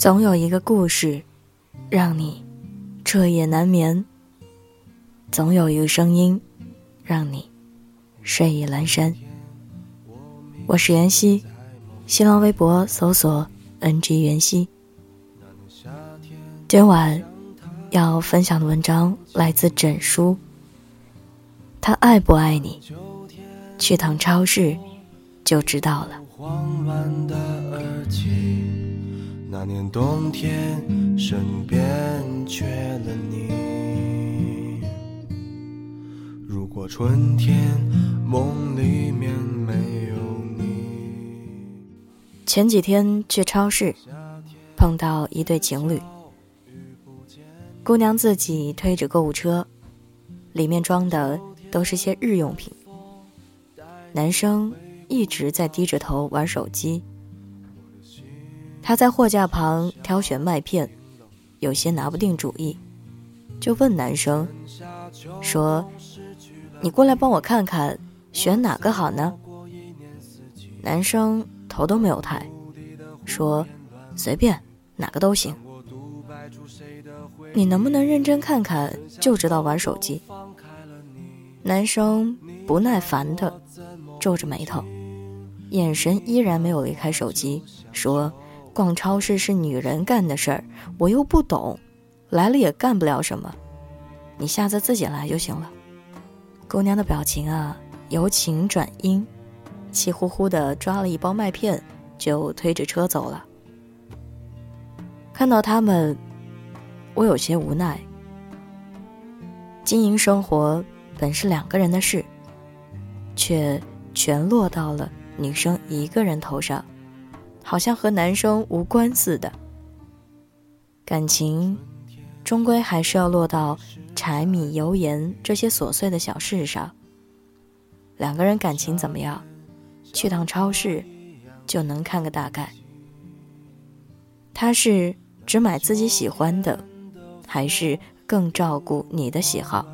总有一个故事，让你彻夜难眠；总有一个声音，让你睡意阑珊。我是袁熙，新浪微博搜索 “ng 袁熙”。今晚要分享的文章来自枕书。他爱不爱你？去趟超市就知道了。那年冬天，身边缺了你。如果春天梦里面没有你。前几天去超市，碰到一对情侣。姑娘自己推着购物车，里面装的都是些日用品。男生一直在低着头玩手机。他在货架旁挑选麦片，有些拿不定主意，就问男生说：“你过来帮我看看，选哪个好呢？”男生头都没有抬，说：“随便，哪个都行。”你能不能认真看看，就知道玩手机？男生不耐烦的皱着眉头，眼神依然没有离开手机，说。逛超市是女人干的事儿，我又不懂，来了也干不了什么。你下次自己来就行了。姑娘的表情啊，由晴转阴，气呼呼的抓了一包麦片，就推着车走了。看到他们，我有些无奈。经营生活本是两个人的事，却全落到了女生一个人头上。好像和男生无关似的，感情终归还是要落到柴米油盐这些琐碎的小事上。两个人感情怎么样，去趟超市就能看个大概。他是只买自己喜欢的，还是更照顾你的喜好？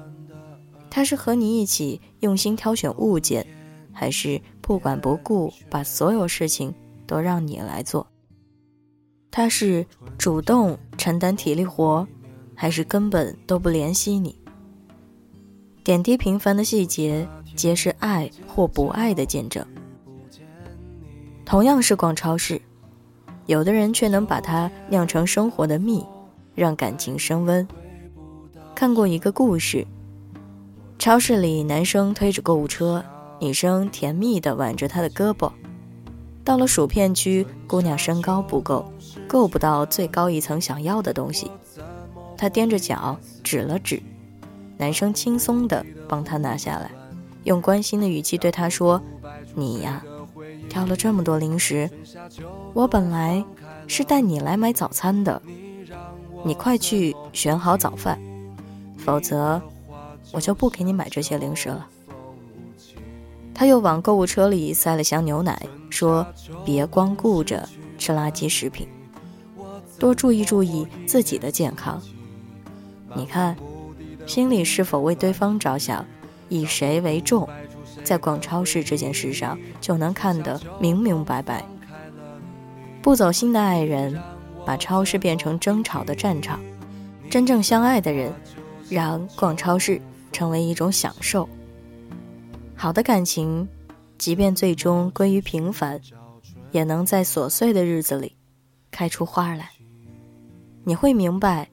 他是和你一起用心挑选物件，还是不管不顾把所有事情？都让你来做。他是主动承担体力活，还是根本都不怜惜你？点滴平凡的细节，皆是爱或不爱的见证。同样是逛超市，有的人却能把它酿成生活的蜜，让感情升温。看过一个故事，超市里男生推着购物车，女生甜蜜地挽着他的胳膊。到了薯片区，姑娘身高不够，够不到最高一层想要的东西。她踮着脚指了指，男生轻松地帮她拿下来，用关心的语气对她说：“你呀，挑了这么多零食，我本来是带你来买早餐的，你快去选好早饭，否则我就不给你买这些零食了。”他又往购物车里塞了箱牛奶，说：“别光顾着吃垃圾食品，多注意注意自己的健康。你看，心里是否为对方着想，以谁为重，在逛超市这件事上就能看得明明白白。不走心的爱人，把超市变成争吵的战场；真正相爱的人，让逛超市成为一种享受。”好的感情，即便最终归于平凡，也能在琐碎的日子里开出花来。你会明白，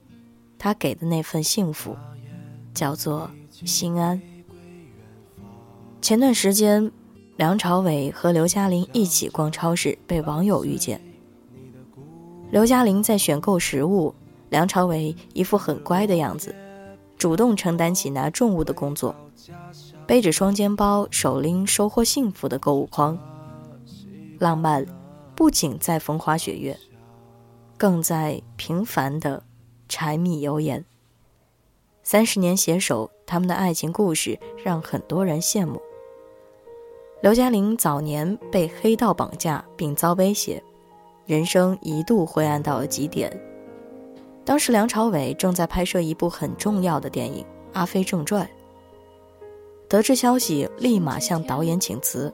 他给的那份幸福，叫做心安。前段时间，梁朝伟和刘嘉玲一起逛超市，被网友遇见。刘嘉玲在选购食物，梁朝伟一副很乖的样子，主动承担起拿重物的工作。背着双肩包，手拎收获幸福的购物筐，浪漫不仅在风花雪月，更在平凡的柴米油盐。三十年携手，他们的爱情故事让很多人羡慕。刘嘉玲早年被黑道绑架并遭威胁，人生一度灰暗到了极点。当时梁朝伟正在拍摄一部很重要的电影《阿飞正传》。得知消息，立马向导演请辞，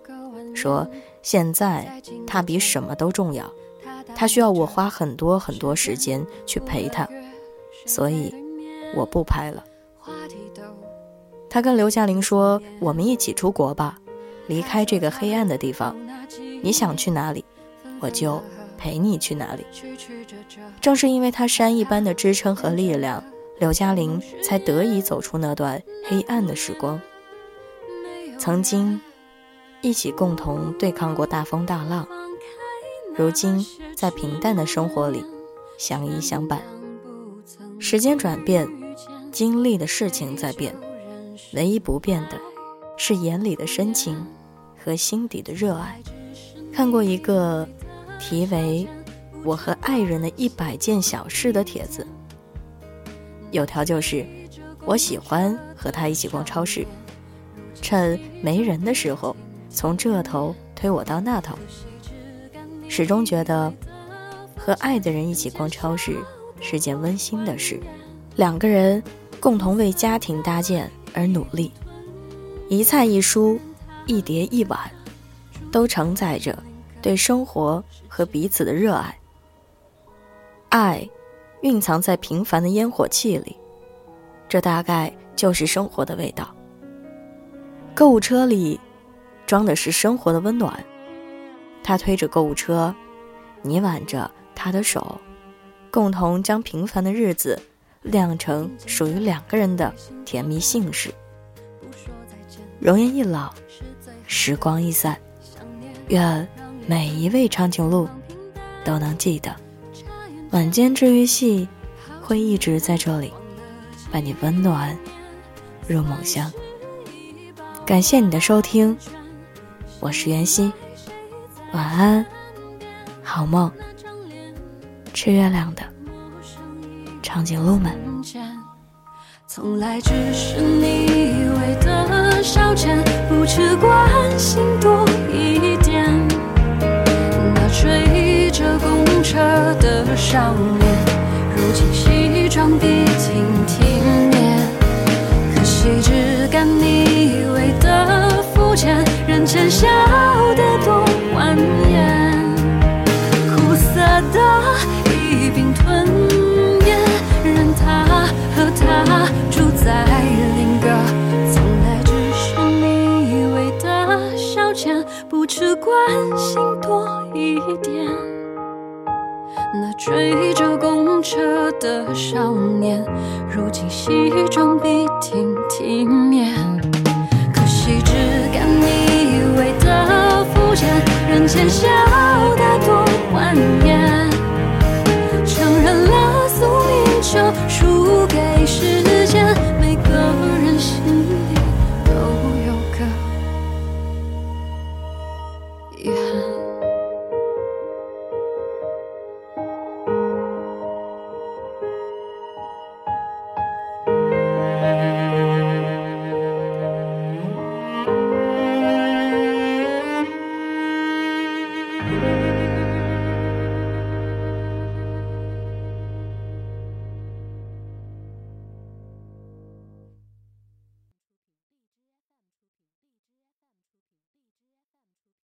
说现在他比什么都重要。他需要我花很多很多时间去陪他，所以我不拍了。他跟刘嘉玲说：“我们一起出国吧，离开这个黑暗的地方。你想去哪里，我就陪你去哪里。”正是因为他山一般的支撑和力量，刘嘉玲才得以走出那段黑暗的时光。曾经一起共同对抗过大风大浪，如今在平淡的生活里相依相伴。时间转变，经历的事情在变。唯一不变的，是眼里的深情和心底的热爱。看过一个题为“我和爱人的一百件小事”的帖子，有条就是我喜欢和他一起逛超市，趁没人的时候从这头推我到那头。始终觉得和爱的人一起逛超市是件温馨的事，两个人共同为家庭搭建。而努力，一菜一蔬，一碟一碗，都承载着对生活和彼此的热爱。爱，蕴藏在平凡的烟火气里，这大概就是生活的味道。购物车里，装的是生活的温暖。他推着购物车，你挽着他的手，共同将平凡的日子。酿成属于两个人的甜蜜幸事。容颜一老，时光一散，愿每一位长颈鹿都能记得，晚间治愈系会一直在这里，伴你温暖入梦乡。感谢你的收听，我是袁熙，晚安，好梦，吃月亮的。长颈鹿们。从来只是你以为的消遣不只关心多一点。那追着公车的少年如今西装笔关心多一点。那追着公车的少年，如今西装笔挺体面，可惜只敢你以为的肤浅，人前笑得多欢颜。